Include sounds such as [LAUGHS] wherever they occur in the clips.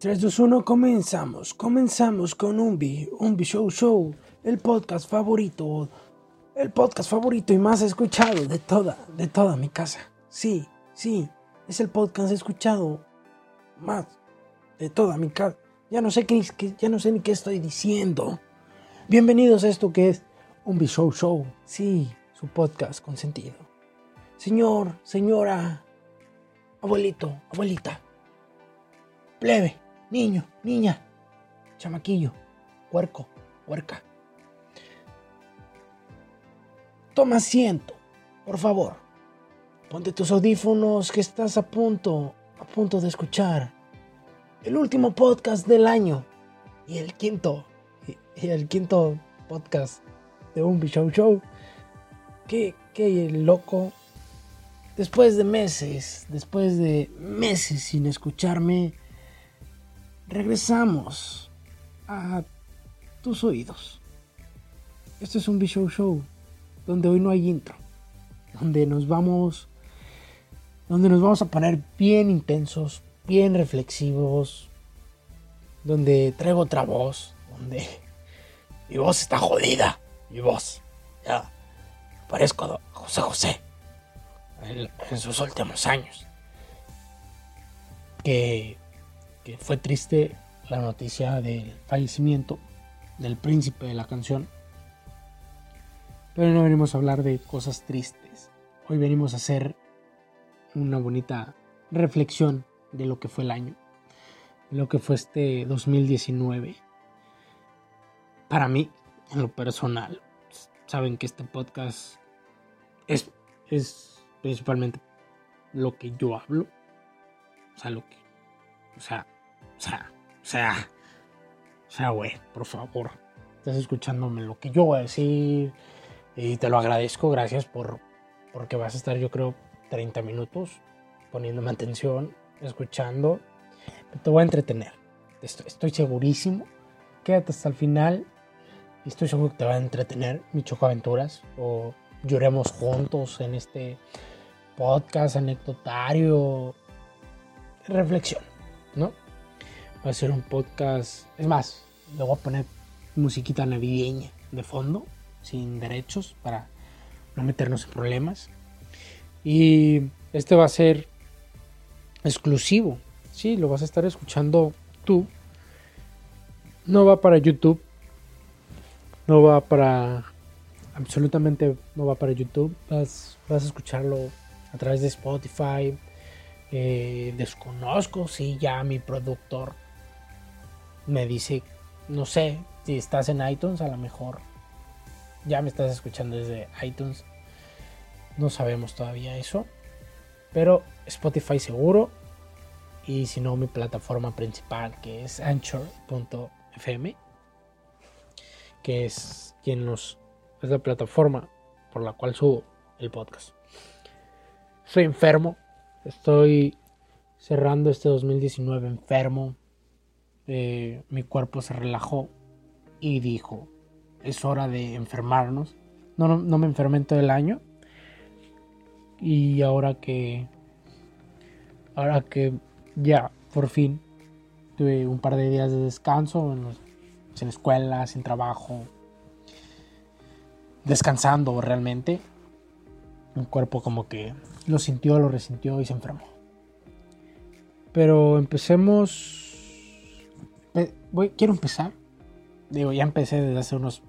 3, 2, 1, comenzamos. Comenzamos con Umbi, Umbi Show Show, el podcast favorito, el podcast favorito y más escuchado de toda, de toda mi casa. Sí, sí, es el podcast escuchado más de toda mi casa. Ya no sé qué, ya no sé ni qué estoy diciendo. Bienvenidos a esto que es Umbi Show Show. Sí, su podcast con sentido. Señor, señora, abuelito, abuelita, plebe niño, niña, chamaquillo, huerco, huerca. Toma asiento, por favor. Ponte tus audífonos que estás a punto, a punto de escuchar el último podcast del año y el quinto, y el quinto podcast de un Show Show. Qué, qué loco. Después de meses, después de meses sin escucharme, regresamos a tus oídos. Esto es un B-Show Show, donde hoy no hay intro, donde nos vamos, donde nos vamos a poner bien intensos, bien reflexivos, donde traigo otra voz, donde mi voz está jodida, mi voz, ya parezco a José José en sus últimos años. Que fue triste la noticia del fallecimiento del príncipe de la canción. Pero no venimos a hablar de cosas tristes. Hoy venimos a hacer una bonita reflexión de lo que fue el año, de lo que fue este 2019. Para mí, en lo personal, saben que este podcast es, es principalmente lo que yo hablo. O sea, lo que. O sea, o sea, o sea, o sea, güey, por favor. Estás escuchándome lo que yo voy a decir. Y te lo agradezco, gracias por. Porque vas a estar, yo creo, 30 minutos poniéndome atención, escuchando. Te voy a entretener. Estoy, segurísimo. Quédate hasta el final. Y estoy seguro que te va a entretener mi Choco Aventuras. O lloremos juntos en este podcast anecdotario. Reflexión, ¿no? Va a ser un podcast. Es más, le voy a poner musiquita navideña de fondo, sin derechos, para no meternos en problemas. Y este va a ser exclusivo. Sí, lo vas a estar escuchando tú. No va para YouTube. No va para. Absolutamente no va para YouTube. Vas, vas a escucharlo a través de Spotify. Eh, desconozco si ya mi productor me dice, no sé, si estás en iTunes, a lo mejor ya me estás escuchando desde iTunes. No sabemos todavía eso. Pero Spotify seguro. Y si no, mi plataforma principal que es anchor.fm. Que es quien nos. Es la plataforma por la cual subo el podcast. Soy enfermo. Estoy cerrando este 2019 enfermo. Eh, mi cuerpo se relajó y dijo, es hora de enfermarnos. No, no, me enfermé en todo el año. Y ahora que... Ahora que ya, por fin, tuve un par de días de descanso en, en escuela, sin trabajo, descansando realmente. Mi cuerpo como que lo sintió, lo resintió y se enfermó. Pero empecemos voy, quiero empezar. Digo, ya empecé desde hace unos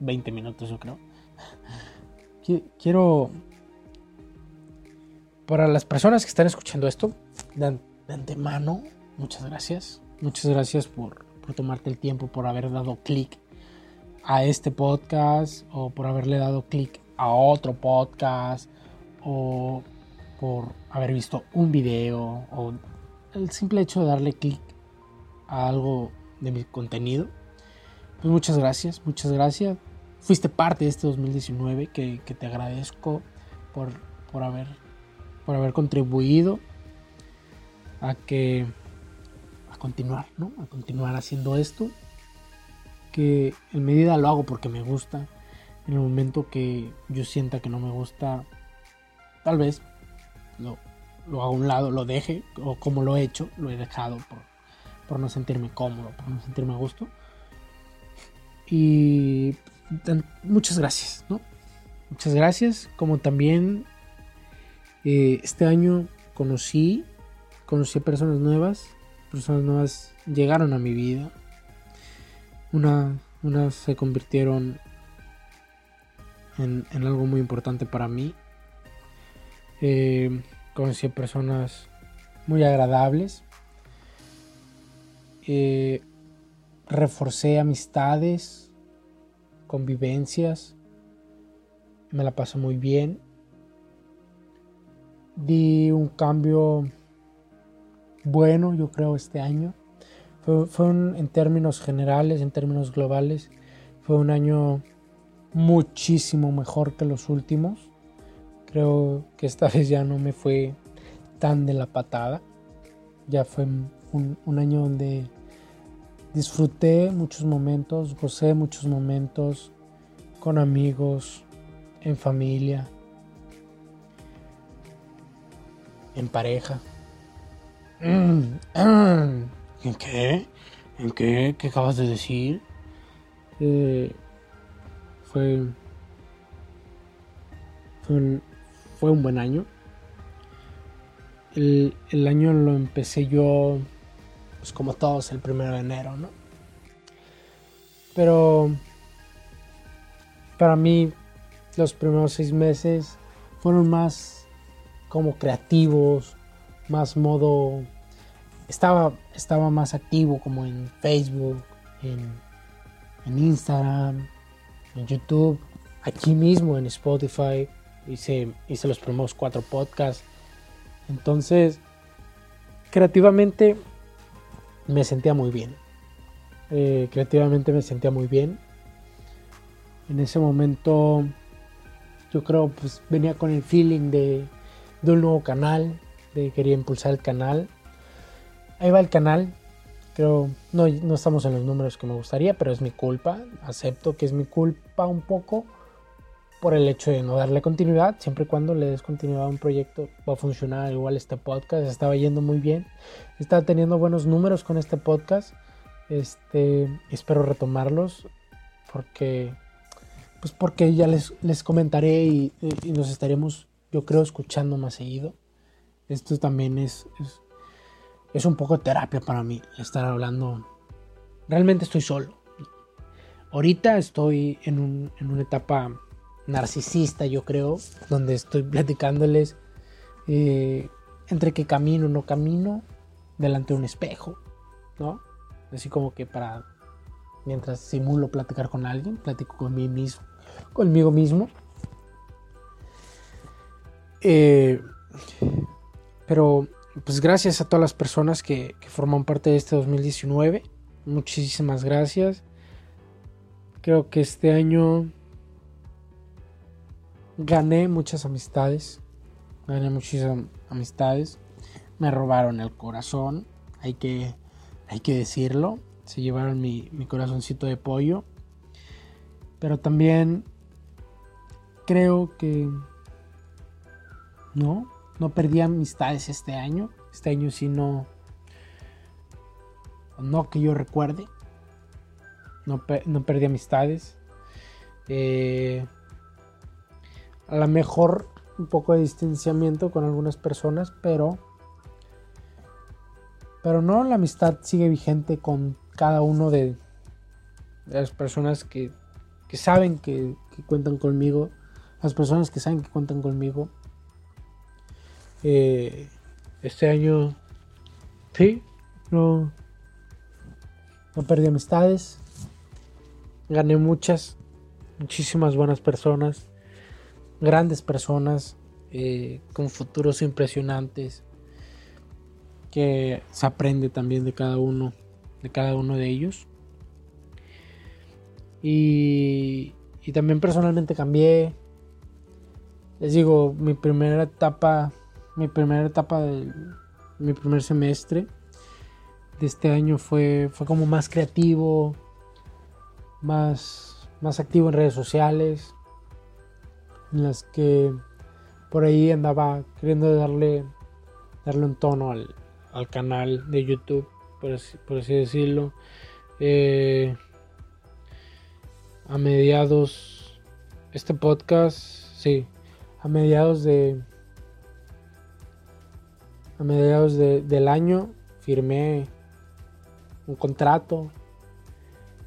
20 minutos, yo creo. Quiero. Para las personas que están escuchando esto, de, antemano, muchas gracias. Muchas gracias por, por tomarte el tiempo, por haber dado clic a este podcast, o por haberle dado clic a otro podcast, o por haber visto un video, o el simple hecho de darle clic a algo de mi contenido. Pues muchas gracias, muchas gracias. Fuiste parte de este 2019 que, te agradezco por, por, haber, por haber contribuido a que a continuar, ¿no? A continuar haciendo esto. Que en medida lo hago porque me gusta. En el momento que yo sienta que no me gusta, tal vez lo, lo hago a un lado, lo deje, o como lo he hecho, lo he dejado por por no sentirme cómodo, por no sentirme a gusto. Y muchas gracias, ¿no? Muchas gracias. Como también eh, este año conocí, conocí personas nuevas, personas nuevas llegaron a mi vida. Una, unas se convirtieron en, algo muy importante para mí. Eh, conocí personas muy agradables. Eh, reforcé amistades, convivencias. Me la pasé muy bien. Di un cambio bueno, yo creo, este año. Fue, en términos generales, en términos globales, fue un año muchísimo mejor que los últimos. Creo que esta [LAUGHS] vez ya no me fue tan de la patada. Ya fue un, año donde disfruté muchos momentos, gocé muchos momentos con amigos, en familia, en pareja. [CLEARS THROAT] ¿En qué? ¿En qué? ¿Qué acabas de decir? Eh, fue, fue un, fue un buen año. El, el, año lo empecé yo, pues como todos, el primero de enero, ¿no? Pero para mí los primeros seis meses fueron más como creativos, más modo... Estaba, estaba más activo como en Facebook, en, en Instagram, en YouTube, aquí mismo en Spotify. Hice, hice los primeros cuatro podcasts. Entonces, creativamente me sentía muy bien. Eh, creativamente me sentía muy bien. En ese momento yo creo pues venía con el feeling de, de un nuevo canal, de quería impulsar el canal. Ahí va el canal. Creo, no, no estamos en los números que me gustaría, pero es mi culpa. Acepto que es mi culpa un poco por el hecho de no darle continuidad. Siempre y cuando le des continuidad a un proyecto va a funcionar. Igual este podcast estaba yendo muy bien. Estaba teniendo buenos números con este podcast. Este, espero retomarlos porque pues porque ya les, les comentaré y, nos estaremos, yo creo, escuchando más seguido. Esto también es, es, un poco terapia para mí, estar hablando. Realmente estoy solo. Ahorita estoy en, una etapa narcisista, yo creo, donde estoy platicándoles eh, entre que camino o no camino delante de un espejo, ¿no? Así como que para, mientras simulo platicar con alguien, platico con mí mismo, conmigo mismo. Eh, pero pues gracias a todas las personas que, forman parte de este 2019. Muchísimas gracias. Creo que este año gané muchas amistades. Gané muchas amistades. Me robaron el corazón. Hay que, hay que decirlo. Se llevaron mi, mi corazoncito de pollo. Pero también creo que... No, no perdí amistades este año. Este año sí no. No que yo recuerde. No, perdí amistades. Eh, a lo mejor un poco de distanciamiento con algunas personas, pero. Pero no, la amistad sigue vigente con cada uno de, las personas que, que saben que, cuentan conmigo. Las personas que saben que cuentan conmigo eh, este año, sí, no, no perdí amistades. Gané muchas, muchísimas buenas personas, grandes personas, eh, con futuros impresionantes, que se aprende también de cada uno, de cada uno de ellos. Y, también personalmente cambié. Les digo, mi primera etapa mi primera etapa de mi primer semestre de este año fue, fue como más creativo, más, más activo en redes sociales, en las que por ahí andaba queriendo darle, darle un tono al, al canal de YouTube por así, decirlo. Eh, a mediados, este podcast, sí, a mediados de, a mediados del año firmé un contrato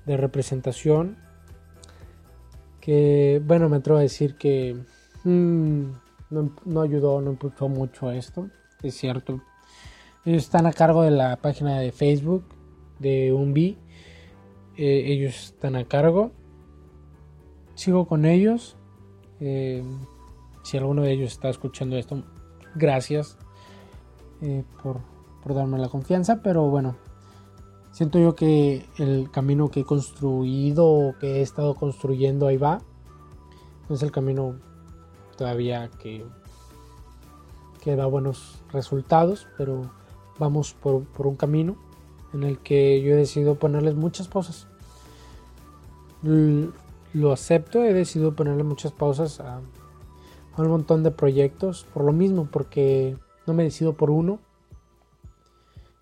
de representación que, bueno, me atrevo a decir que mm, no, ayudó, no impulsó mucho esto, es cierto. Ellos están a cargo de la página de Facebook de Umbi. Eh, ellos están a cargo. Sigo con ellos. Eh, si alguno de ellos está escuchando esto, gracias eh, por, por darme la confianza. Pero bueno, siento yo que el camino que he construido, que he estado construyendo, ahí va. Es el camino todavía que, que da buenos resultados, pero vamos por, un camino en el que yo he decidido ponerles muchas pausas. Lo acepto, he decidido ponerle muchas pausas a un montón de proyectos por lo mismo, porque no me decido por uno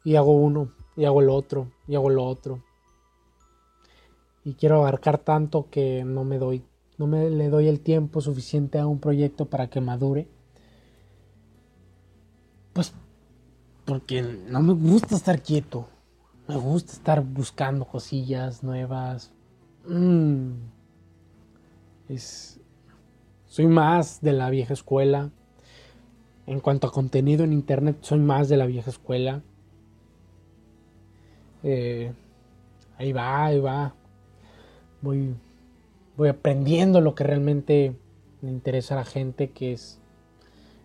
y hago uno y hago el otro y hago lo otro. Y quiero abarcar tanto que no me doy, no me le doy el tiempo suficiente a un proyecto para que madure. Pues porque no me gusta estar quieto. Me gusta estar buscando cosillas nuevas. Mm. Soy más de la vieja escuela. En cuanto a contenido en internet, soy más de la vieja escuela. Eh, ahí va, ahí va. Voy, voy aprendiendo lo que realmente le interesa a la gente, que es,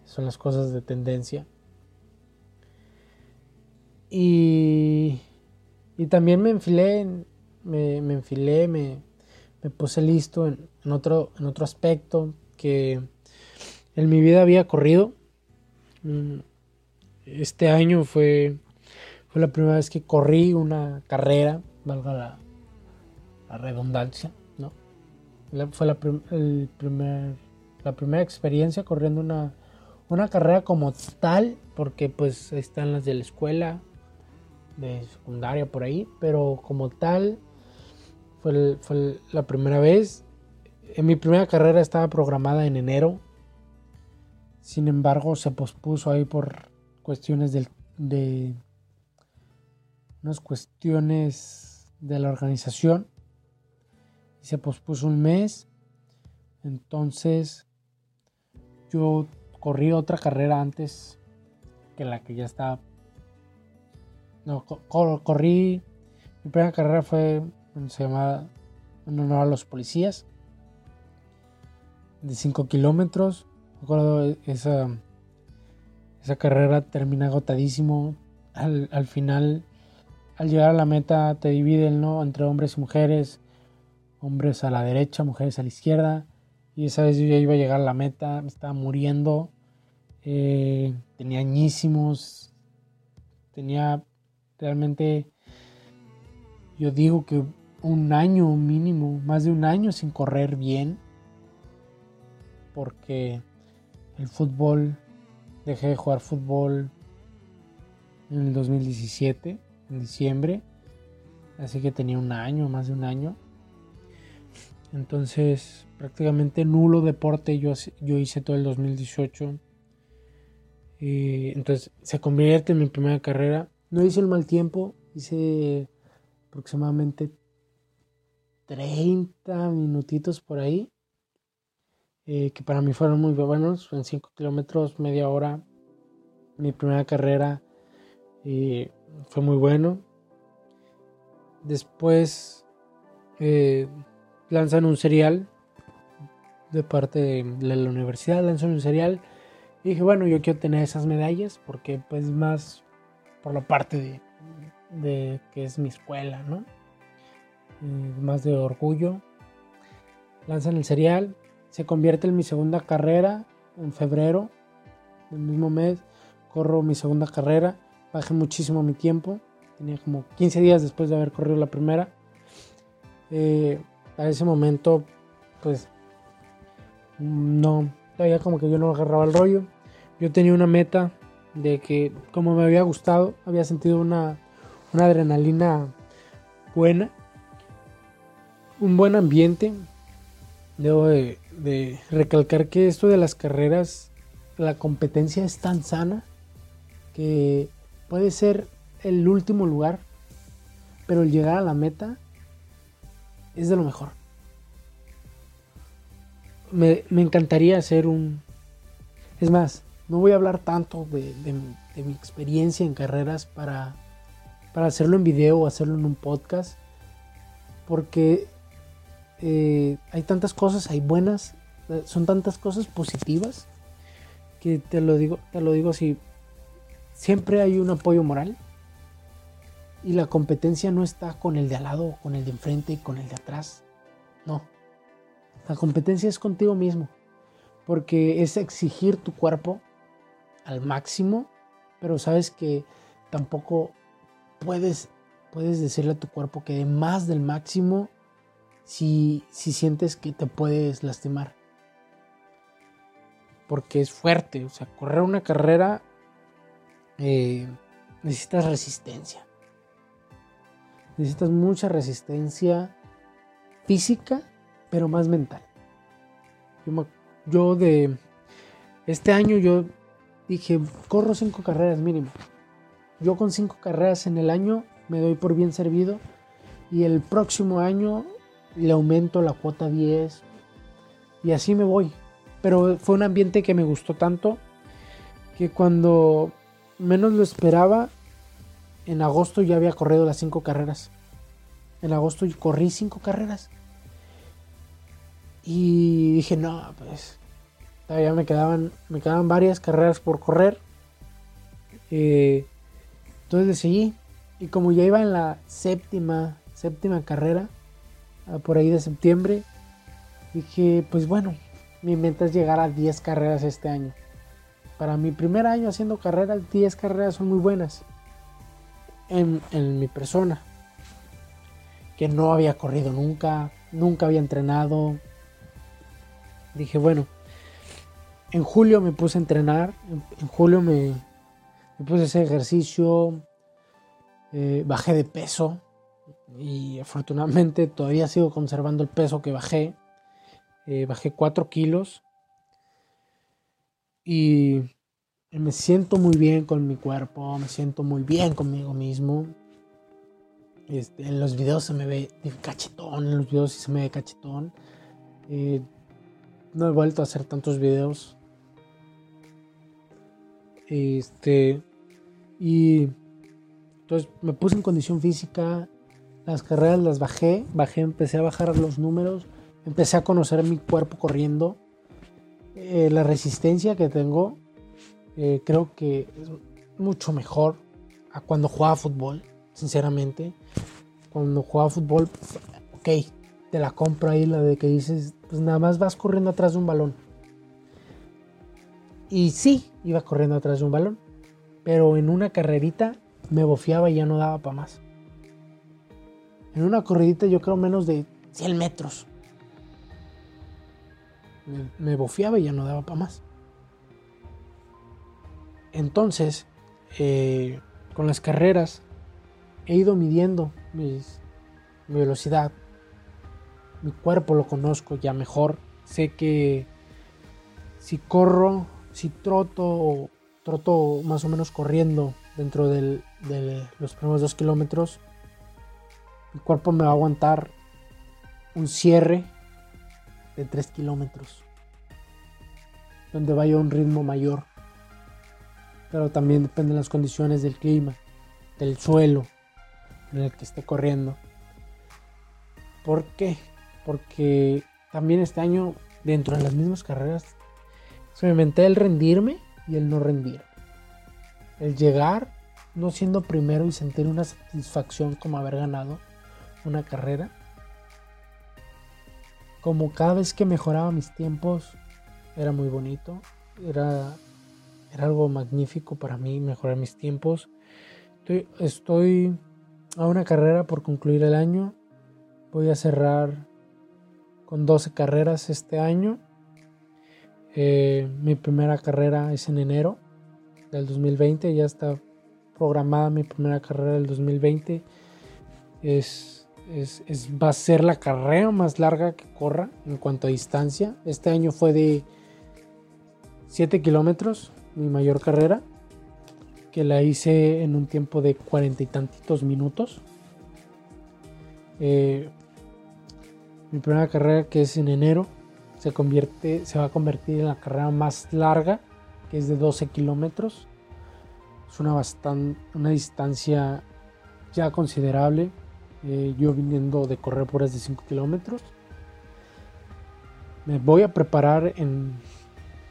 son las cosas de tendencia. Y, y también me enfilé, me, enfilé, me, me, puse listo en, en, otro, en otro aspecto que en mi vida había corrido. Mm, este año fue fue la primera vez que corrí una carrera, valga la, redundancia, ¿no? fue la, el primer, la primera experiencia corriendo una, una carrera como tal, porque pues están las de la escuela, de secundaria por ahí, pero como tal fue, la primera vez. En mi primera carrera estaba programada en enero, sin embargo se pospuso ahí por cuestiones del, de unas cuestiones de la organización y se pospuso un mes. Entonces yo corrí otra carrera antes que la que ya estaba. No, corrí. Mi primera carrera fue, se llamaba en honor a los policías, de 5 kilómetros. Recuerdo esa, esa carrera termina agotadísimo. Al, al final al llegar a la meta te dividen ¿no? entre hombres y mujeres, hombres a la derecha, mujeres a la izquierda. Y esa vez yo ya iba a llegar a la meta, me estaba muriendo, eh, tenía añísimos, tenía realmente, yo digo que un año mínimo, más de un año sin correr bien, porque el fútbol, dejé de jugar fútbol en el 2017 en diciembre. Así que tenía un año, más de un año. Entonces, prácticamente nulo deporte yo, yo hice todo el 2018. Y entonces se convierte en mi primera carrera. No hice el mal tiempo, hice aproximadamente 30 minutitos por ahí. Eh, que para mí fueron muy buenos. En 5 kilómetros, media hora. Mi primera carrera. Y fue muy bueno. Después eh, lanzan un serial de parte de la universidad, lanzan un serial. Y dije, bueno, yo quiero tener esas medallas porque pues más por la parte de, que es mi escuela, ¿no? más de orgullo. Lanzan el serial, se convierte en mi segunda carrera en febrero del mismo mes. Corro mi segunda carrera bajé muchísimo mi tiempo. Tenía como 15 días después de haber corrido la primera. Eh, a ese momento, pues, no, todavía como que yo no agarraba el rollo. Yo tenía una meta de que, como me había gustado, había sentido una, una adrenalina buena, un buen ambiente. Debo de, de recalcar que esto de las carreras, la competencia es tan sana que puede ser el último lugar, pero el llegar a la meta es de lo mejor. Me, encantaría hacer un... Es más, no voy a hablar tanto de, mi experiencia en carreras para, para hacerlo en video o hacerlo en un podcast, porque eh, hay tantas cosas, hay buenas, son tantas cosas positivas que te lo digo, te lo digo así, siempre hay un apoyo moral y la competencia no está con el de al lado, con el de enfrente y con el de atrás. No. La competencia es contigo mismo. Porque es exigir tu cuerpo al máximo, pero sabes que tampoco puedes, puedes decirle a tu cuerpo que de más del máximo si, si sientes que te puedes lastimar. Porque es fuerte. O sea, correr una carrera eh, necesitas resistencia necesitas mucha resistencia física, pero más mental. Yo, de este año yo dije, corro cinco carreras mínimo. Yo con cinco carreras en el año me doy por bien servido y el próximo año le aumento la cuota 10 y así me voy. Pero fue un ambiente que me gustó tanto que cuando menos lo esperaba en agosto ya había corrido las cinco carreras. En agosto corrí cinco carreras. Y dije, no, pues todavía me quedaban, me quedaban varias carreras por correr. Eh, entonces le seguí. Y como ya iba en la séptima, séptima carrera, por ahí de septiembre, dije, pues bueno, mi meta es llegar a 10 carreras este año. Para mi primer año haciendo carreras, 10 carreras son muy buenas en, mi persona, que no había corrido nunca, nunca había entrenado. Dije, bueno, en julio me puse a entrenar, en, julio me, puse a hacer ejercicio, eh, bajé de peso y afortunadamente todavía sigo conservando el peso que bajé. Eh, bajé 4 kilos y me siento muy bien con mi cuerpo, me siento muy bien conmigo mismo. Este, en los videos se me ve cachetón, en los videos sí se me ve cachetón. Eh, no he vuelto a hacer tantos videos. Este, y entonces me puse en condición física. Las carreras las bajé, bajé, empecé a bajar los números, empecé a conocer mi cuerpo corriendo, eh, la resistencia que tengo eh, creo que es mucho mejor a cuando jugaba fútbol, sinceramente. Cuando jugaba fútbol, ok, te la compro ahí, la de que dices, pues nada más vas corriendo atrás de un balón. Y sí, iba corriendo atrás de un balón, pero en una carrerita me bofiaba y ya no daba para más. En una corridita yo creo menos de 100 metros. Me, me y ya no daba para más. Entonces, eh, con las carreras he ido midiendo mi velocidad. Mi cuerpo lo conozco ya mejor. Sé que si corro, si troto, troto más o menos corriendo dentro de los primeros dos kilómetros, mi cuerpo me va a aguantar un cierre de tres kilómetros, donde vaya a un ritmo mayor pero también depende de las condiciones del clima, del suelo en el que esté corriendo. ¿Por qué? Porque también este año, dentro de las mismas carreras, experimenté el rendirme y el no rendir. El llegar, no siendo primero y sentir una satisfacción como haber ganado una carrera. Como cada vez que mejoraba mis tiempos, era muy bonito. Era era algo magnífico para mí mejorar mis tiempos. Estoy, a una carrera por concluir el año. Voy a cerrar con 12 carreras este año. Eh, mi primera carrera es en enero del 2020, ya está programada mi primera carrera del 2020. Es, es, va a ser la carrera más larga que corra en cuanto a distancia. Este año fue de 7 kilómetros, mi mayor carrera, que la hice en un tiempo de cuarenta y tantitos minutos. Eh, mi primera carrera que es en enero se convierte se va a convertir en la carrera más larga que es de 12 kilómetros es una bastante una distancia ya considerable eh, yo viniendo de correr por de 5 kilómetros me voy a preparar en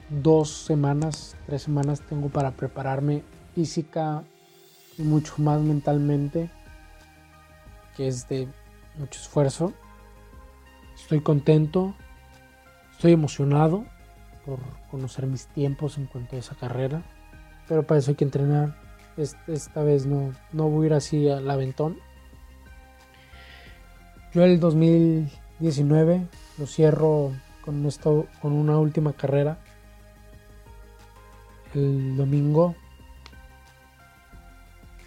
dos semanas tres semanas tengo para prepararme física y mucho más mentalmente que es de mucho esfuerzo Estoy contento, estoy emocionado por conocer mis tiempos en cuanto a esa carrera, pero para eso hay que entrenar. Esta vez no, no voy a ir así al aventón. Yo el 2019 lo cierro con, esto, con una última carrera. El domingo.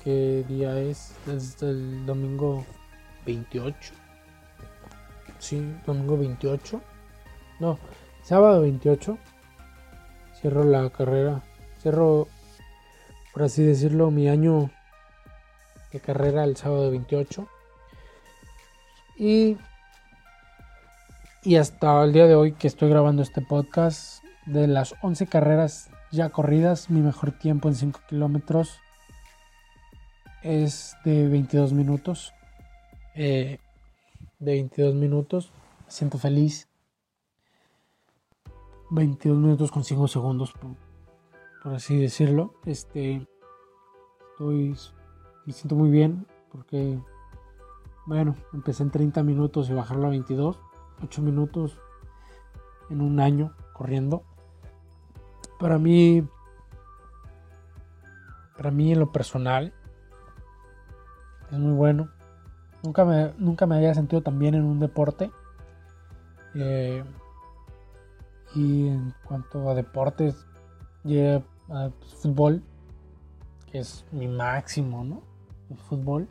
¿Qué día es? Desde el domingo 28 sí, domingo 28. No, sábado 28. Cierro la carrera. Cierro, por así decirlo, mi año de carrera el sábado 28. Y, y hasta el día de hoy que estoy grabando este podcast, de las 11 carreras ya corridas, mi mejor tiempo en 5 kilómetros es de 22 minutos. Eh, de 22 minutos. Me siento feliz. 22 minutos con 5 segundos, por, así decirlo. Este, estoy, me siento muy bien porque, bueno, empecé en 30 minutos y bajarlo a 22. 8 minutos en un año corriendo. Para mí, para mí en lo personal, es muy bueno. Nunca me, nunca me había sentido tan bien en un deporte. Eh, y en cuanto a deportes, llegué a fútbol, que es mi máximo, ¿no? El fútbol.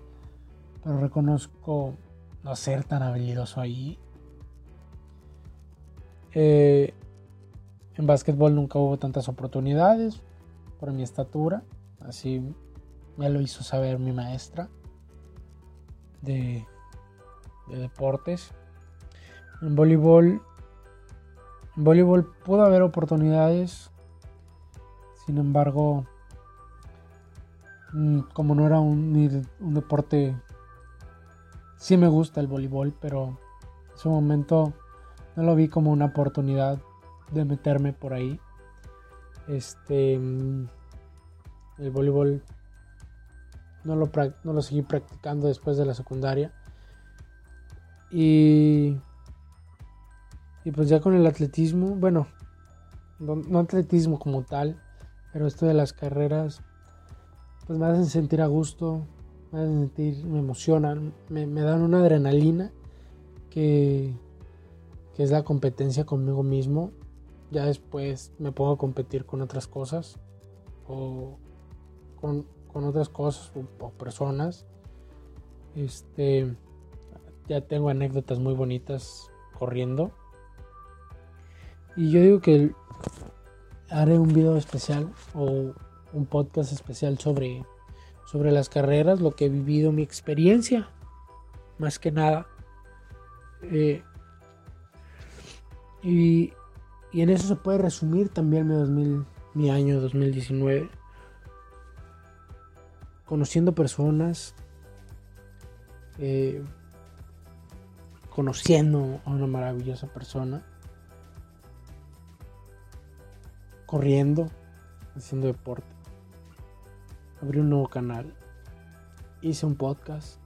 Pero reconozco no ser tan habilidoso ahí. Eh, en básquetbol nunca hubo tantas oportunidades por mi estatura. Así me lo hizo saber mi maestra de, deportes. En voleibol, en voleibol pudo haber oportunidades, sin embargo, mm, como no era un, un deporte, sí me gusta el voleibol, pero en su momento no lo vi como una oportunidad de meterme por ahí. Este, mm, el voleibol no lo, no lo seguí practicando después de la secundaria. Y, y pues ya con el atletismo, bueno, no, atletismo como tal, pero esto de las carreras, pues me hacen sentir a gusto, me hacen sentir, me emocionan, me, dan una adrenalina que, que es la competencia conmigo mismo. Ya después me pongo a competir con otras cosas o con con otras cosas o, personas. Este, ya tengo anécdotas muy bonitas corriendo. Y yo digo que haré un video especial o un podcast especial sobre, sobre las carreras, lo que he vivido, mi experiencia, más que nada. Eh, y, y, en eso se puede resumir también mi, 2000, mi año 2019 conociendo personas, eh, conociendo a una maravillosa persona, corriendo, haciendo deporte. Abrí un nuevo canal, hice un podcast.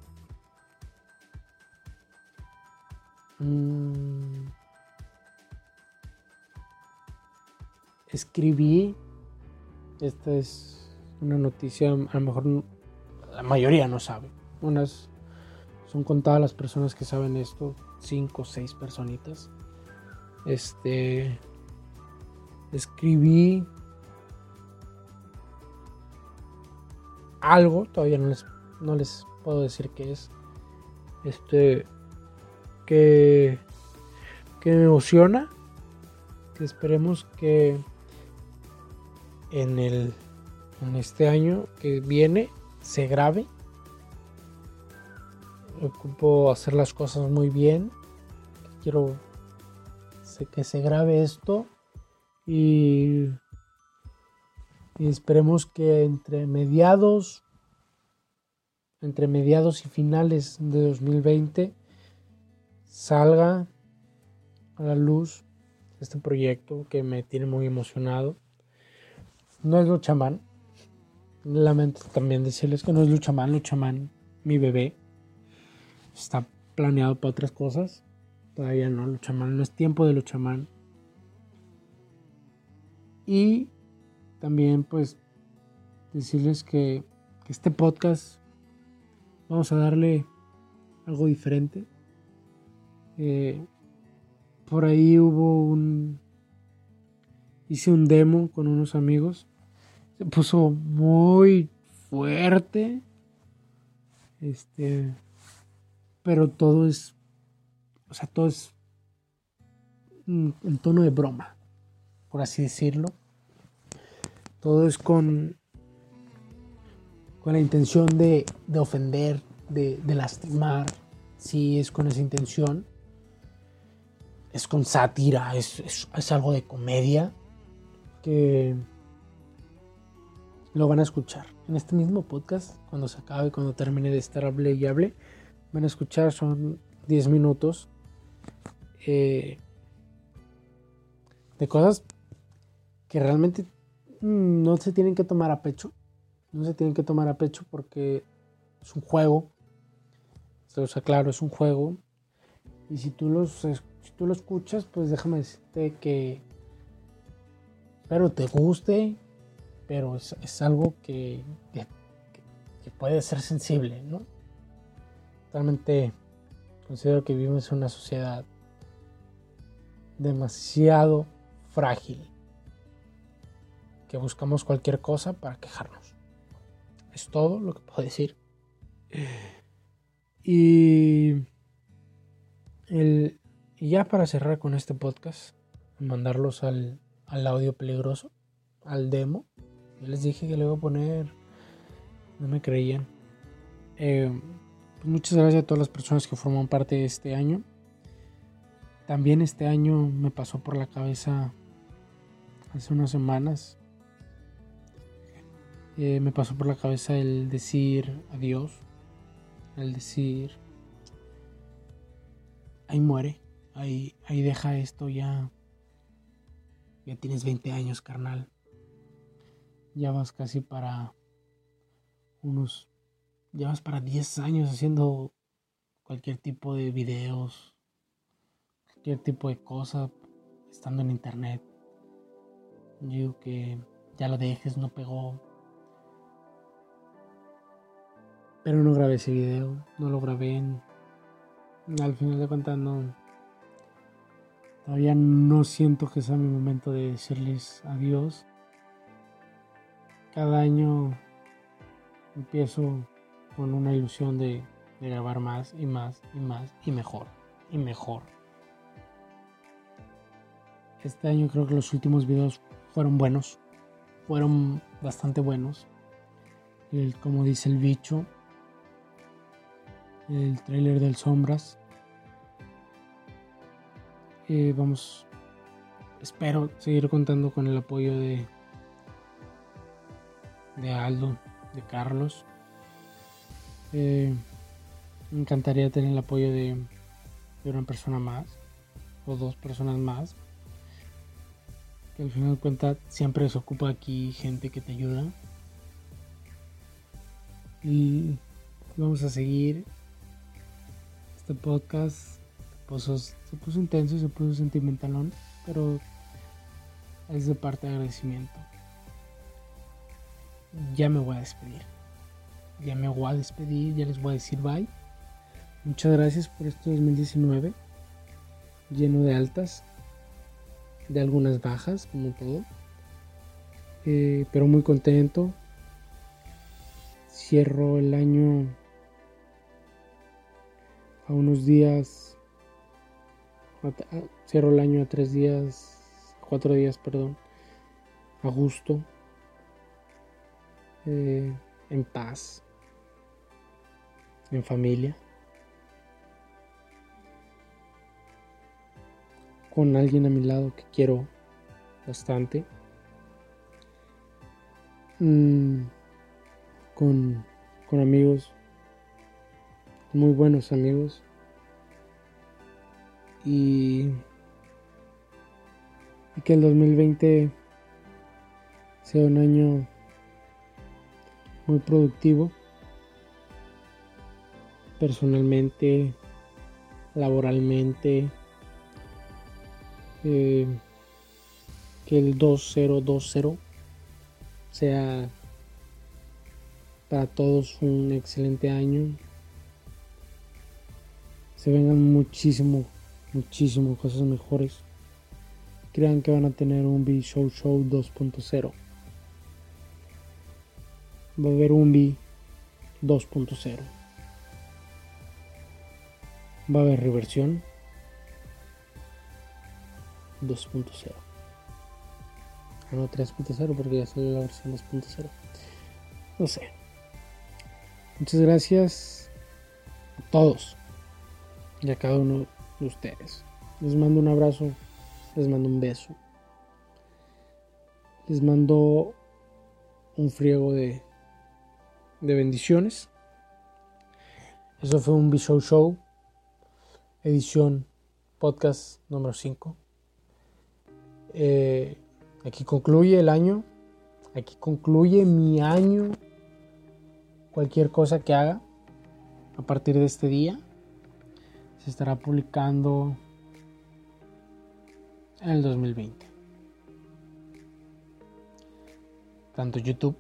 Mm. escribí, esta es una noticia, a lo mejor la mayoría no sabe. Unas son contadas las personas que saben esto, cinco o seis personitas. Este escribí algo, todavía no les, no les puedo decir qué es. Este que, que me emociona. Que esperemos que en el en este año que viene se grabe. Ocupo hacer las cosas muy bien. Quiero que se grabe esto y, y esperemos que entre mediados entre mediados y finales de 2020 salga a la luz este proyecto que me tiene muy emocionado. No es Luchamán. Lamento también decirles que no es Luchamán, Luchamán, mi bebé. Está planeado para otras cosas. Todavía no, Luchamán, no es tiempo de Luchamán. Y también pues decirles que, este podcast vamos a darle algo diferente. Eh, por ahí hubo un... Hice un demo con unos amigos. Se puso muy fuerte. Este... Pero todo es... O sea, todo es en tono de broma, por así decirlo. Todo es con, con la intención de, de ofender, de, de, lastimar. Sí, es con esa intención es con sátira, es, algo de comedia que lo van a escuchar. En este mismo podcast, cuando se acabe, cuando termine de estar hable y hable, van a escuchar, son 10 minutos eh, de cosas que realmente no se tienen que tomar a pecho. No se tienen que tomar a pecho porque es un juego. Se los aclaro, es un juego. Y si tú los si tú lo escuchas, pues déjame decirte que espero te guste, pero es, algo que, que, puede ser sensible, ¿no? Realmente considero que vivimos en una sociedad demasiado frágil, que buscamos cualquier cosa para quejarnos. Es todo lo que puedo decir. Y el, y ya para cerrar con este podcast, mandarlos al, audio peligroso, al demo. Yo les dije que le iba a poner, no me creían. Eh, pues muchas gracias a todas las personas que forman parte de este año. También este año me pasó por la cabeza hace unas semanas. Eh, me pasó por la cabeza el decir adiós. El decir, ahí muere. Ahí, ahí deja esto ya. Ya tienes 20 años, carnal. Ya vas casi para unos. Ya vas para 10 años haciendo cualquier tipo de videos, cualquier tipo de cosa, estando en internet. Digo que ya lo dejes, no pegó. Pero no grabé ese video, no lo grabé al final de cuentas no, Todavía no siento que sea mi momento de decirles adiós. Cada año empiezo con una ilusión de, grabar más y más y más y mejor y mejor. Este año creo que los últimos videos fueron buenos, fueron bastante buenos. Como dice el bicho, el trailer del Sombras, eh, vamos, espero seguir contando con el apoyo de, de Aldo, de Carlos. Eh, me encantaría tener el apoyo de, de una persona más o dos personas más. Que al final de cuentas siempre se ocupa aquí gente que te ayuda. Y vamos a seguir este podcast se puso intenso, se puso sentimentalón, pero es de parte de agradecimiento. Ya me voy a despedir. Ya me voy a despedir, ya les voy a decir bye. Muchas gracias por este 2019, lleno de altas, de algunas bajas, como todo. Eh, pero muy contento. cierro el año a unos días, cierro el año a tres días, cuatro días, perdón, a gusto, eh, en paz, en familia. con alguien a mi lado que quiero bastante. Mm, con, con amigos, muy buenos amigos. Y, que el 2020 sea un año muy productivo personalmente, laboralmente, eh, que el 2020 sea para todos un excelente año. Se vengan muchísimo, muchísimo cosas mejores. Crean que van a tener un B Show Show 2.0. Va a haber un B 2.0. Va a haber reversión 2.0. Ah, no 3.0 porque ya salió la versión 2.0. No sé. Muchas gracias a todos y a cada uno de ustedes. Les mando un abrazo, les mando un beso. Les mando un friego de, de bendiciones. Eso fue un Show Show, edición podcast número 5. Eh, aquí concluye el año. Aquí concluye mi año. Cualquier cosa que haga a partir de este día se estará publicando en el 2020. Tanto YouTube,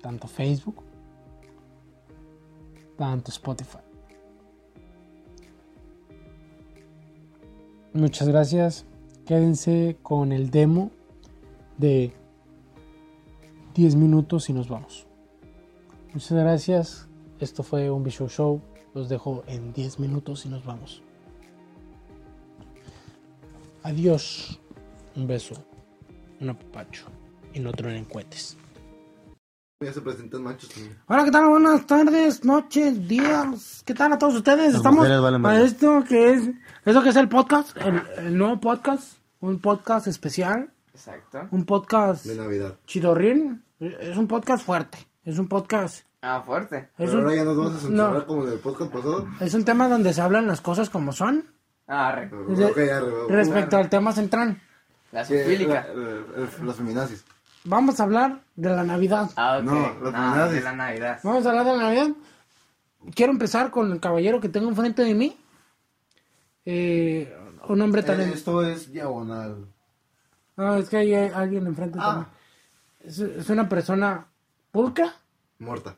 tanto Facebook, tanto Spotify. Muchas gracias quédense con el demo de 10 minutos y nos vamos. Muchas gracias. Esto fue un Visual Show. Los dejo en 10 minutos y nos vamos. Adiós. Un beso. Un apapacho. Y no tronen cohetes. Ya se presentan machos también. Hola, ¿qué tal? Buenas tardes, noches, días. ¿Qué tal a todos ustedes? Estamos a esto que es, eso que es el podcast, el, nuevo podcast, un podcast especial. Exacto. Un podcast de Navidad. Chidorrín. Es un podcast fuerte. Es un podcast. Ah, fuerte. Es Pero ahora ya nos vamos a censurar como en el podcast pasado. Es un tema donde se hablan las cosas como son. Ah, re. respecto al tema central. La sufílica. Los feminazis. Vamos a hablar de la Navidad. Ah, ok. No, ah, de la Navidad. Vamos a hablar de la Navidad. Quiero empezar con el caballero que tengo enfrente de mí. Eh, un hombre tan... Eh, esto es diagonal. No, es que hay alguien enfrente ah. también. Es, una persona pulcra. Muerta.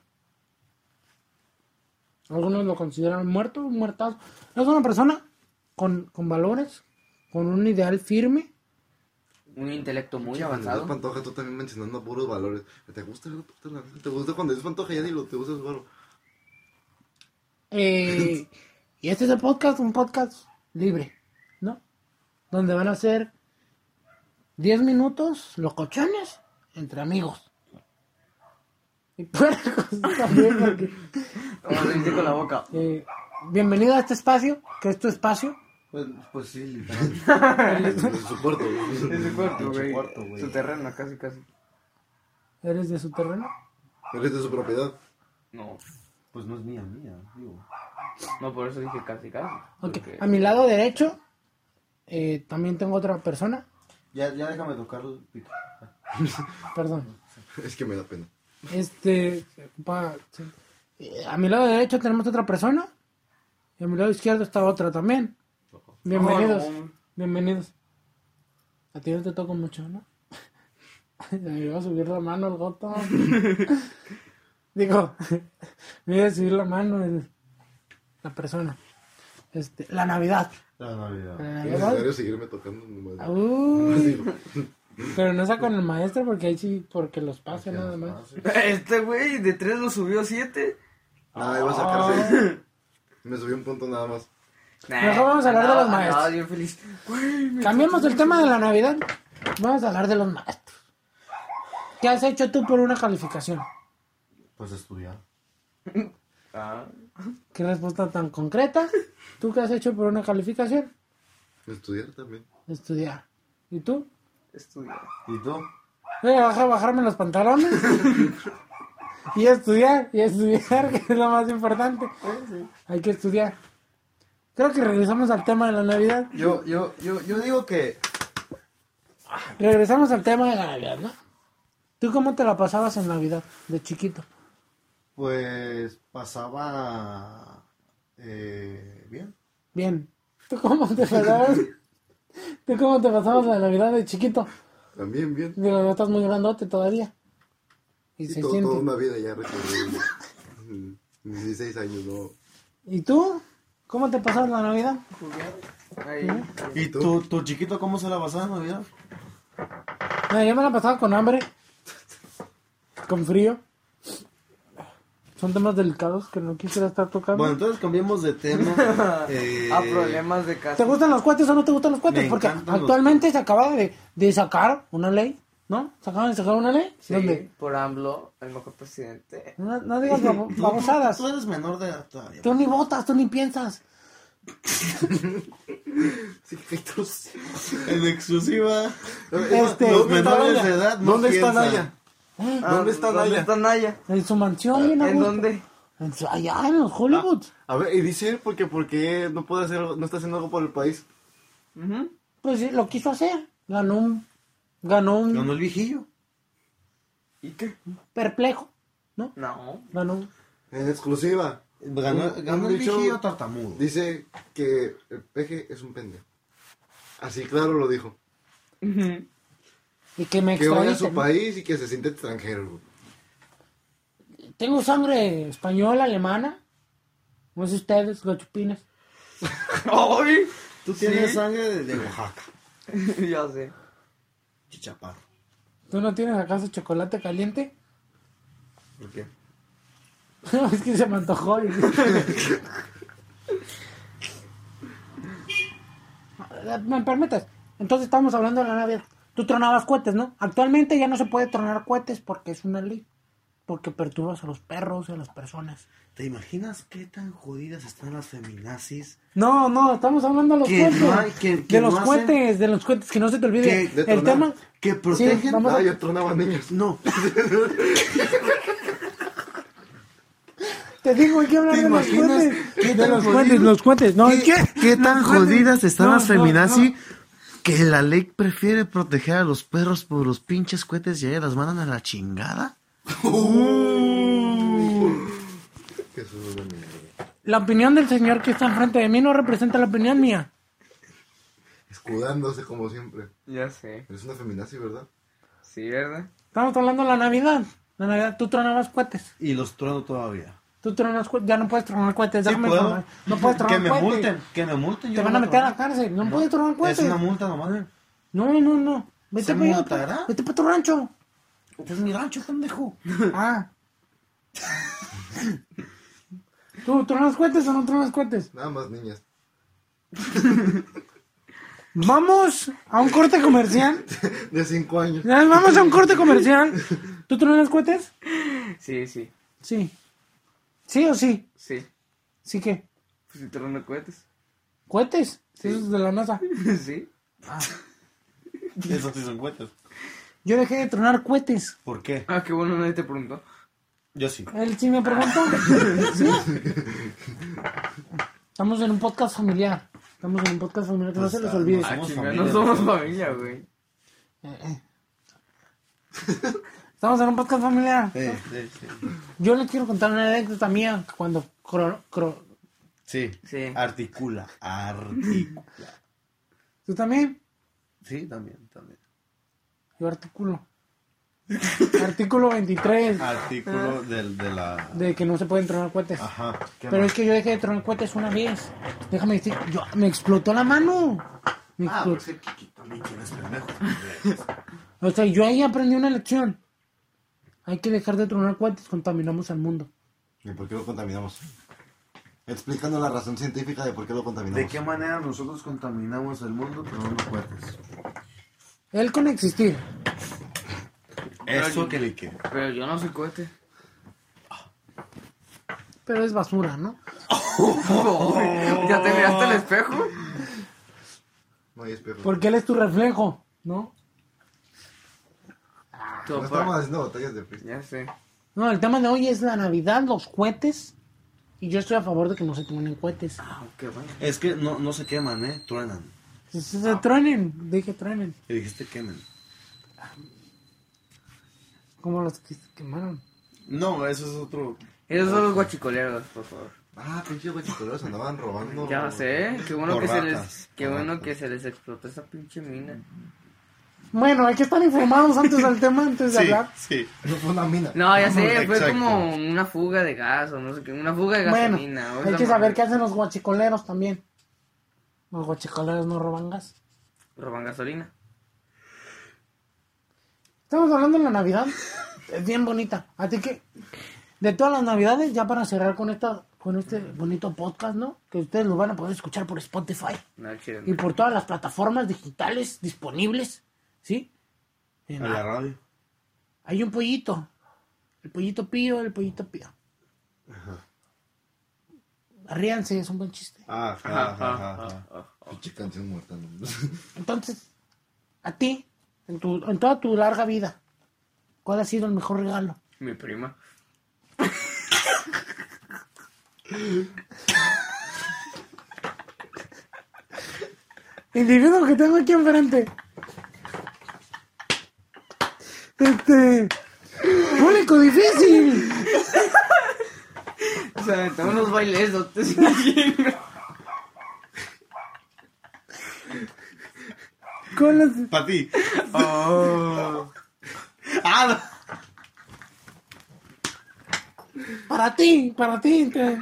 Algunos lo consideran muerto, muertazo. Es una persona con, con valores, con un ideal firme un intelecto muy avanzado. Pantoja, tú también mencionando puros valores. ¿Te gusta, te gusta cuando es Pantoja ya ni lo te gusta el Eh, y este es el podcast, un podcast libre, ¿no? Donde van a ser 10 minutos locochones entre amigos. Y puercos también, porque. Vamos a con la boca. Eh, bienvenido a este espacio, que es tu espacio pues, pues sí, literalmente. [LAUGHS] es su cuarto, Es su cuarto, güey. Su terreno, casi, casi. ¿Eres de su terreno? ¿Eres de su propiedad? No. Pues no es mía, mía, digo. No, por eso dije casi, casi. Ok, a mi lado derecho eh, también tengo otra persona. Ya, ya déjame tocar el pito. Perdón. Es que me da pena. Este, pa, eh, a mi lado derecho tenemos otra persona y a mi lado izquierdo está otra también. Bienvenidos. Bienvenidos. A ti no te toco mucho, ¿no? [LAUGHS] me iba a subir la mano el goto. [LAUGHS] Digo, [LAUGHS] me iba a subir la mano el, la persona. Este, la Navidad. La Navidad. La Navidad. Es necesario seguirme tocando. Uy. Pero no sea con el maestro porque ahí sí, porque los pase nada más. [LAUGHS] Este güey de 3 lo subió a 7. Ah, iba a sacar seis. [LAUGHS] Me subí un punto nada más. Mejor vamos a hablar de los maestros. Feliz. Me- Cambiamos el tema de la Navidad. Vamos a hablar de los maestros. ¿Qué has hecho tú por una calificación? Pues estudiar. [LAUGHS] Ah, ¿Qué respuesta tan concreta? ¿Tú qué has hecho por una calificación? Estudiar también. Estudiar. ¿Y tú? Estudiar. ¿Y tú? Voy a bajar, bajarme los pantalones. y estudiar, y estudiar, [LAUGHS] que es lo más importante. Hay que estudiar. Creo que regresamos al tema de la Navidad. Yo, yo, yo, yo digo que Regresamos al tema de la Navidad, ¿no? ¿Tú cómo te la pasabas en Navidad, de chiquito? pues pasaba eh, bien. Bien. ¿Tú cómo te pasabas? [LAUGHS] ¿Tú cómo te pasabas la Navidad de chiquito? También bien. Digo, no estás muy grandote todavía. Y Sí, se todo- siente. toda una vida ya recorrido. Mm, 16 años, ¿no? ¿Y tú? ¿Cómo te pasabas la Navidad? Ahí. ¿Y tú? ¿Tu chiquito cómo se la pasaba en Navidad? No, yo me la pasaba con hambre, con frío. Son temas delicados que no quisiera estar tocando. Bueno, entonces cambiemos de tema. [LAUGHS] Eh, A problemas de casa. ¿Te gustan los cohetes o no te gustan los cohetes? Me Porque los actualmente se acaba de, de sacar una ley, ¿no? Se acaban de sacar una ley Sí, donde por AMLO, el mejor presidente. no, no digas babo- [LAUGHS] babosadas. Tú eres menor de edad todavía. Tú ni votas, tú ni piensas. [LAUGHS] En exclusiva. Este- Los ¿Dónde está menores de edad no ¿Dónde está piensan. Naya? Ah, ¿Dónde está ¿Dónde Naya? está Naya? En su mansión, bien ¿En dónde? En su- allá en los Hollywood. A ver, y dice él porque, porque no puede hacer, algo- no está haciendo algo por el país. Ujú. Pues sí, lo quiso hacer. Ganó un, ganó un Ganó el viejillo. ¿Y qué? perplejo, ¿no? No. Ganó un... En exclusiva. Ganó- ganó el dicho viejillo tartamudo. Dice que el peje es un pendejo. Así claro lo dijo. Ujú. Y que me Que odia extraditen. su país y que se siente extranjero. Tengo sangre española, alemana. No sé ustedes, gachupines. ¡Ay! Tú tienes Sí. sangre de, de Oaxaca. [LAUGHS] ya sé. Chichaparro. ¿Tú no tienes acaso chocolate caliente? ¿Por qué? [LAUGHS] es que se me antojó. y- [LAUGHS] ¿Me permites? Entonces estamos hablando de la Navidad. Tú tronabas cohetes, ¿no? Actualmente ya no se puede tronar cohetes porque es una ley. Porque perturbas a los perros y a las personas. ¿Te imaginas qué tan jodidas están las feminazis? No, no, estamos hablando de los cohetes. no hay- que- que de los no hacen- cohetes, de los cohetes, que no se te olvide. Que El tema. que protegen- Sí, vamos a- Ah, yo tronaba niños. No. [LAUGHS] Te digo, hay que hablar ¿Te de los cohetes. qué De los cohetes, los cohetes. No, ¿Qué, qué tan jodidas están No, las no, feminazis no. Que la ley prefiere proteger a los perros por los pinches cohetes y a ellas las mandan a la chingada? La opinión del señor que está enfrente de mí no representa la opinión mía. Escudándose como siempre. Ya sé. Eres una feminazi, ¿verdad? Sí, ¿verdad? Estamos hablando de la Navidad. La Navidad, tú tronabas cohetes. Y los trono todavía. Tú tronas cohetes. Ya no puedes tronar cohetes. Sí déjame puedo. No puedes tronar Que me cohetes. multen, que me multen. Te yo van no a meter a la cárcel. No, puedes tronar cohetes. Es una multa nomás. No, no, no. Vete ¿Se para allá. Vete para tu rancho. Este es mi rancho, pendejo. [LAUGHS] Ah. ¿Tú tronas cohetes o no tronas cohetes? Nada más niñas. [LAUGHS] Vamos a un corte comercial. [LAUGHS] De 5 años. Vamos a un corte comercial. ¿Tú tronas cohetes? Sí, sí. Sí. ¿Sí o sí? Sí. ¿Sí qué? Pues si tronan cohetes. ¿Cohetes? Sí. Esos de la NASA. [LAUGHS] sí. [LAUGHS] Esos sí son cohetes. Yo dejé de tronar cohetes. ¿Por qué? Ah, qué bueno, nadie te preguntó. Yo sí. Él sí me preguntó. [LAUGHS] ¿Sí? Estamos en un podcast familiar. Estamos en un podcast familiar que no se les olvide. Ah, Ah, Somos chinga, familia, no somos familia, güey. Eh, eh. Estamos en un podcast familiar. Sí, sí, sí. Yo les quiero contar una anécdota mía cuando cro- cro- Sí. Sí. Articula. Articula. ¿Tú también? Sí, también, también. Yo articulo. Artículo 23 Artículo del, de la... de que no se pueden tronar cohetes. Ajá. ¿Qué Pero más? es que yo dejé de tronar cohetes una vez. Déjame decir, yo, me explotó la mano. Me Ah, explotó. pues también quieres pendejo. O sea, yo ahí aprendí una lección. Hay que dejar de tronar cohetes, contaminamos al mundo. ¿Y por qué lo contaminamos? Explicando la razón científica de por qué lo contaminamos. ¿De qué manera nosotros contaminamos el mundo tronando cohetes? Él con existir. Eso que le que. Pero yo no soy cohete. Pero es basura, ¿no? [LAUGHS] ¿Ya te miraste al espejo? No hay espejo. Porque él es tu reflejo, ¿no? No estamos haciendo batallas de freestyle. Ya sé. No, el tema de hoy es la Navidad, los cohetes. Y yo estoy a favor de que no se tomen cohetes. Ah, qué bueno. Es que no, no se queman, ¿eh? Truenan. Se, se- se truenen, dije truenen. Y dijiste quemen. Como los que se quemaron. No, eso es otro. Esos son los guachicoleros, por favor. Ah, pinches guachicoleros andaban robando. Ya sé, qué bueno que se les, qué bueno que se les explotó esa pinche mina. Bueno, hay que estar informados antes del tema, antes de hablar. sí. No fue una mina. No, ya sé, fue Exacto. como una fuga de gas o no sé qué, una fuga de Bueno, gasolina. o hay que saber madre. qué hacen los guachicoleros también. Los guachicoleros no roban gas. Roban gasolina. Estamos hablando de la Navidad. Es bien bonita. Así que, de todas las Navidades, ya para cerrar con esta con este bonito podcast, ¿no? Que ustedes lo van a poder escuchar por Spotify No, y por todas las plataformas digitales disponibles, ¿sí? En A la radio. Hay un pollito. El pollito pío, el pollito pío. Ríanse, es un buen chiste. Ah, Ajá, ja, ja, ajá, ja, ajá, ajá. Pinche canción muerta. [LAUGHS] Entonces, a ti, en, tu, en toda tu larga vida, ¿cuál ha sido el mejor regalo? Mi prima. Individuo que tengo aquí enfrente. Este. Público difícil. O sea, tengo unos bailes, no te Con las- Para ti. Oh. Ah, Para ti, para ti. te-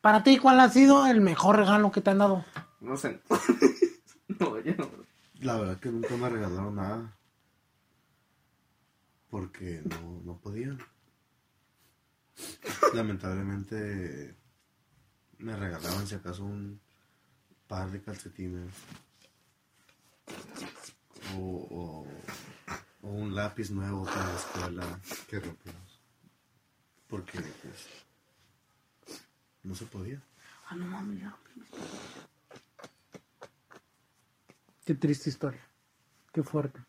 Para ti, ¿cuál ha sido el mejor regalo que te han dado? No sé. [LAUGHS] No, yo no. La verdad que nunca me regalaron nada. Porque no, no podían. Lamentablemente me regalaban si acaso un par de calcetines. O, o, o un lápiz nuevo para la escuela. Qué rápidos. Porque pues no se podía. Ah, no mames, ya. Qué triste historia. Qué fuerte.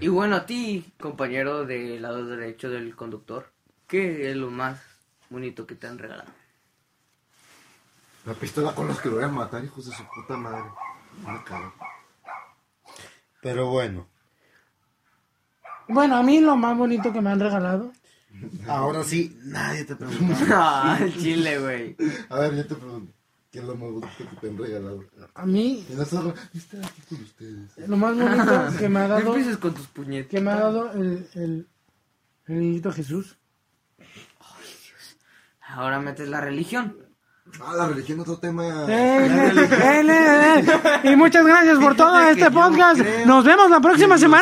Y bueno, a ti, compañero del lado derecho del conductor, ¿qué es lo más bonito que te han regalado? La pistola con los que lo voy a matar, hijos de su puta madre. Me cago. Pero bueno, Bueno, a mí lo más bonito que me han regalado. ahora sí, nadie te pregunta. [LAUGHS] Ah, el chile, güey. A ver, yo te pregunto. ¿Qué es lo más bonito que te han regalado? A mí, aquí con ustedes. lo más bonito [LAUGHS] que me ha No dado. empieces con tus puñetas. Que me ha dado el, el, el niñito Jesús. Ahora metes la religión. Ah, la religión, otro tema. Él, él, él, él. Y muchas gracias por todo este podcast. creo- Nos vemos la próxima semana.